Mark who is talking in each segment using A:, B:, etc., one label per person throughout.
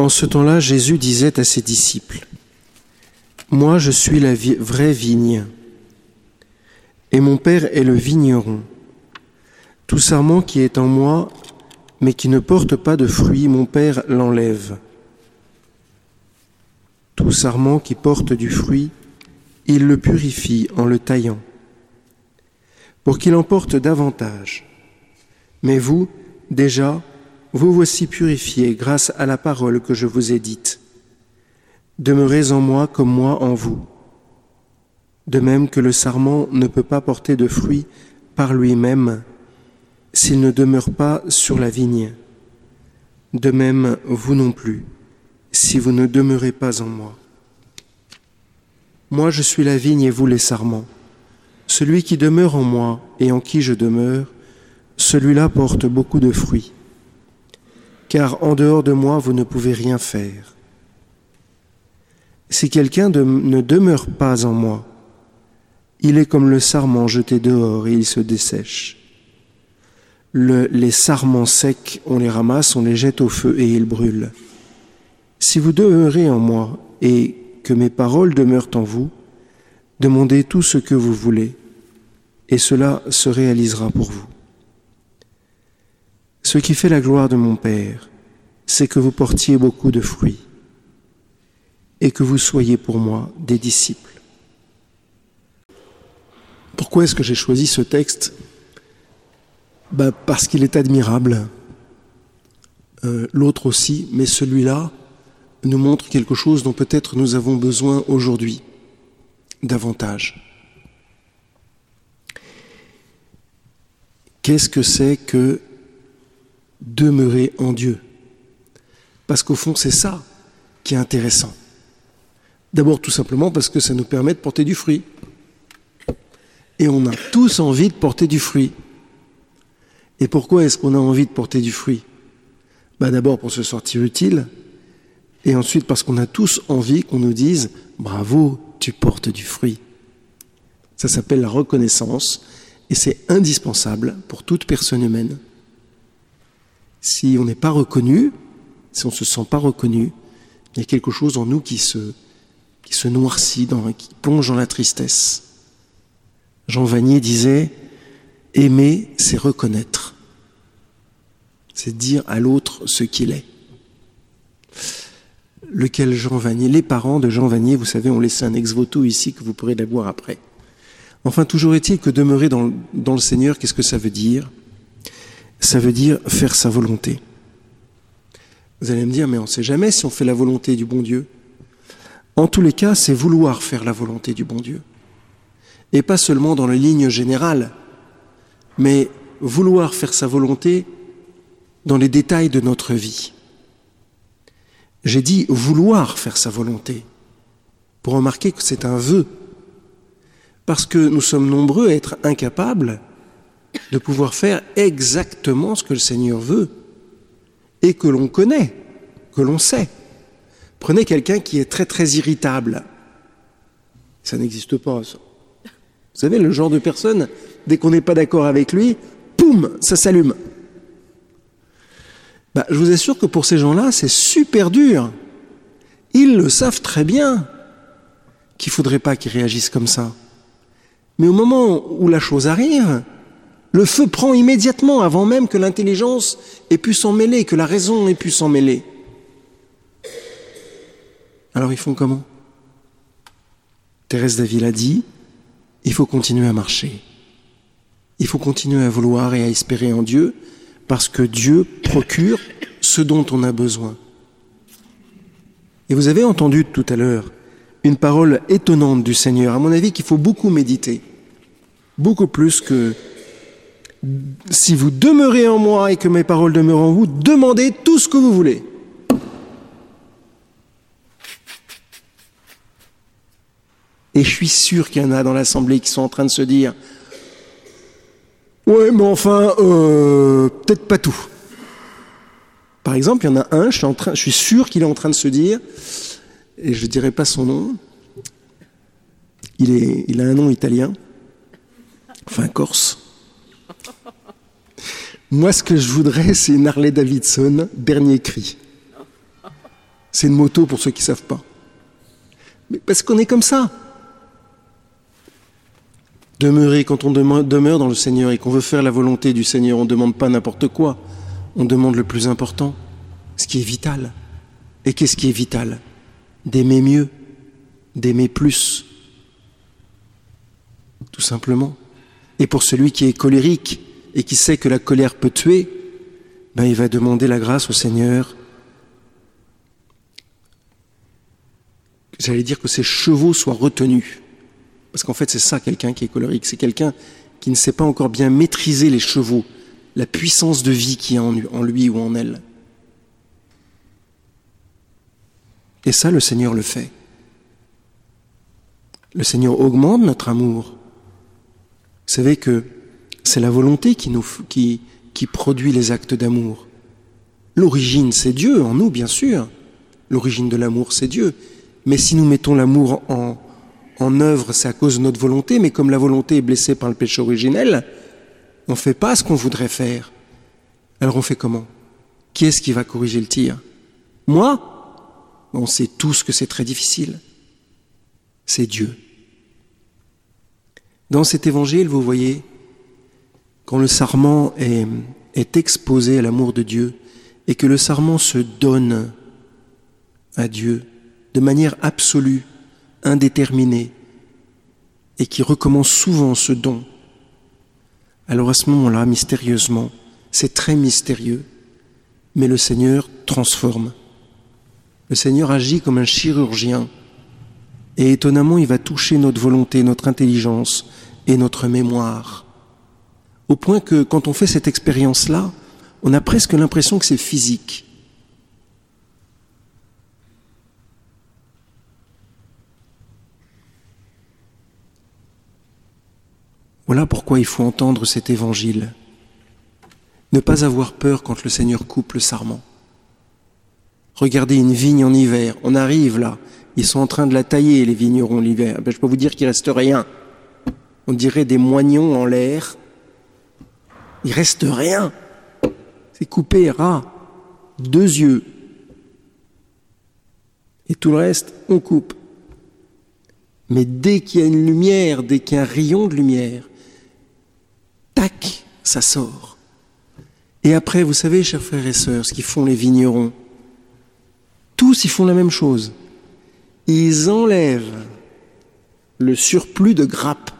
A: En ce temps-là, Jésus disait à ses disciples, Moi je suis la vraie vigne, et mon Père est le vigneron. Tout sarment qui est en moi, mais qui ne porte pas de fruits, mon Père l'enlève. Tout sarment qui porte du fruit, il le purifie en le taillant, pour qu'il en porte davantage. Mais vous, déjà, vous voici purifiés grâce à la parole que je vous ai dite. Demeurez en moi comme moi en vous. De même que le sarment ne peut pas porter de fruits par lui-même s'il ne demeure pas sur la vigne. De même, vous non plus, si vous ne demeurez pas en moi. Moi je suis la vigne et vous les sarments. Celui qui demeure en moi et en qui je demeure, celui-là porte beaucoup de fruits. Car en dehors de moi, vous ne pouvez rien faire. Si quelqu'un ne demeure pas en moi, il est comme le sarment jeté dehors et il se dessèche. les sarments secs, on les ramasse, on les jette au feu et ils brûlent. Si vous demeurez en moi et que mes paroles demeurent en vous, demandez tout ce que vous voulez, et cela se réalisera pour vous. Ce qui fait la gloire de mon Père, c'est que vous portiez beaucoup de fruits, et que vous soyez pour moi des disciples. Pourquoi est-ce que j'ai choisi ce texte? Bah Parce qu'il est admirable. Euh, l'autre aussi, mais celui-là, nous montre quelque chose dont peut-être nous avons besoin aujourd'hui davantage. Qu'est-ce que c'est que demeurer en Dieu Parce qu'au fond, c'est ça qui est intéressant. D'abord, tout simplement parce que ça nous permet de porter du fruit. Et on a tous envie de porter du fruit. Et pourquoi est-ce qu'on a envie de porter du fruit? Bah D'abord pour se sortir utile, et ensuite parce qu'on a tous envie qu'on nous dise bravo, tu portes du fruit. Ça s'appelle la reconnaissance et c'est indispensable pour toute personne humaine. Si on n'est pas reconnu, si on ne se sent pas reconnu, il y a quelque chose en nous qui se, qui se noircit, dans, qui plonge dans la tristesse. Jean Vanier disait Aimer, c'est reconnaître. C'est dire à l'autre ce qu'il est lequel Jean Vanier, les parents de Jean Vanier, vous savez, ont laissé un ex-voto ici que vous pourrez l'avoir après. Enfin, toujours est-il que demeurer dans, dans le Seigneur, qu'est-ce que ça veut dire? Ça veut dire faire sa volonté. Vous allez me dire, mais on ne sait jamais si on fait la volonté du bon Dieu. En tous les cas, c'est vouloir faire la volonté du bon Dieu. Et pas seulement dans les lignes générales, mais vouloir faire sa volonté dans les détails de notre vie. J'ai dit vouloir faire sa volonté, pour remarquer que c'est un vœu, parce que nous sommes nombreux à être incapables de pouvoir faire exactement ce que le Seigneur veut, et que l'on connaît, que l'on sait. Prenez quelqu'un qui est très très irritable. Ça n'existe pas. Vous savez, le genre de personne, dès qu'on n'est pas d'accord avec lui, poum, ça s'allume. Bah, je vous assure que pour ces gens-là, c'est super dur. Ils le savent très bien qu'il ne faudrait pas qu'ils réagissent comme ça. Mais au moment où la chose arrive, le feu prend immédiatement avant même que l'intelligence ait pu s'en mêler, que la raison ait pu s'en mêler. Alors ils font comment? Thérèse Daville a dit, il faut continuer à marcher. Il faut continuer à vouloir et à espérer en Dieu, parce que Dieu procure ce dont on a besoin. Et vous avez entendu tout à l'heure une parole étonnante du Seigneur, à mon avis qu'il faut beaucoup méditer, beaucoup plus que si vous demeurez en moi et que mes paroles demeurent en vous, demandez tout ce que vous voulez. Et je suis sûr qu'il y en a dans l'Assemblée qui sont en train de se dire, oui, mais enfin, euh, peut-être pas tout. Par exemple, il y en a un, je suis, en train, je suis sûr qu'il est en train de se dire, et je ne dirai pas son nom, il, est, il a un nom italien, enfin corse. Moi, ce que je voudrais, c'est une Harley Davidson, dernier cri. C'est une moto pour ceux qui ne savent pas. Mais parce qu'on est comme ça. Demeurer, quand on demeure dans le Seigneur et qu'on veut faire la volonté du Seigneur, on ne demande pas n'importe quoi. On demande le plus important, ce qui est vital. Et qu'est-ce qui est vital? D'aimer mieux, d'aimer plus. Tout simplement. Et pour celui qui est colérique et qui sait que la colère peut tuer, ben il va demander la grâce au Seigneur. J'allais dire que ses chevaux soient retenus. Parce qu'en fait, c'est ça quelqu'un qui est colérique. C'est quelqu'un qui ne sait pas encore bien maîtriser les chevaux, la puissance de vie qui est en lui ou en elle. Et ça, le Seigneur le fait. Le Seigneur augmente notre amour. Vous savez que c'est la volonté qui, nous, qui, qui produit les actes d'amour. L'origine, c'est Dieu en nous, bien sûr. L'origine de l'amour, c'est Dieu. Mais si nous mettons l'amour en, en œuvre, c'est à cause de notre volonté, mais comme la volonté est blessée par le péché originel, on ne fait pas ce qu'on voudrait faire. Alors on fait comment? Qui est-ce qui va corriger le tir? Moi? On sait tous que c'est très difficile. C'est Dieu. Dans cet évangile, vous voyez, quand le sarment est, exposé à l'amour de Dieu et que le sarment se donne à Dieu de manière absolue, indéterminé et qui recommence souvent ce don, alors à ce moment-là, mystérieusement, c'est très mystérieux, mais le Seigneur transforme. Le Seigneur agit comme un chirurgien, et étonnamment, il va toucher notre volonté, notre intelligence et notre mémoire, au point que quand on fait cette expérience-là, on a presque l'impression que c'est physique. Voilà pourquoi il faut entendre cet évangile. Ne pas avoir peur quand le Seigneur coupe le sarment. Regardez une vigne en hiver, on arrive là, ils sont en train de la tailler, les vignerons l'hiver. Ben, je peux vous dire qu'il reste rien. On dirait des moignons en l'air. Il reste rien. C'est coupé ras, deux yeux. Et tout le reste, on coupe. Mais dès qu'il y a une lumière, dès qu'il y a un rayon de lumière, tac, ça sort. Et après, vous savez, chers frères et sœurs, ce qu'ils font les vignerons, tous ils font la même chose. Ils enlèvent le surplus de grappes.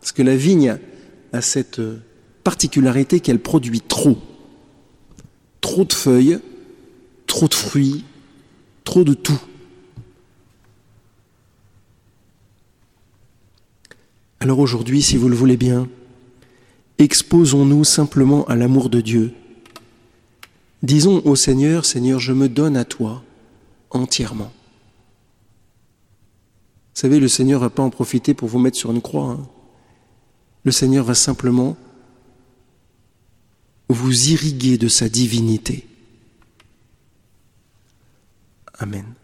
A: Parce que la vigne a cette particularité qu'elle produit trop. Trop de feuilles, trop de fruits, trop de tout. Alors aujourd'hui, si vous le voulez bien, exposons-nous simplement à l'amour de Dieu. Disons au Seigneur, Seigneur, je me donne à toi entièrement. Vous savez, le Seigneur ne va pas en profiter pour vous mettre sur une croix. Hein. Le Seigneur va simplement vous irriguer de sa divinité. Amen.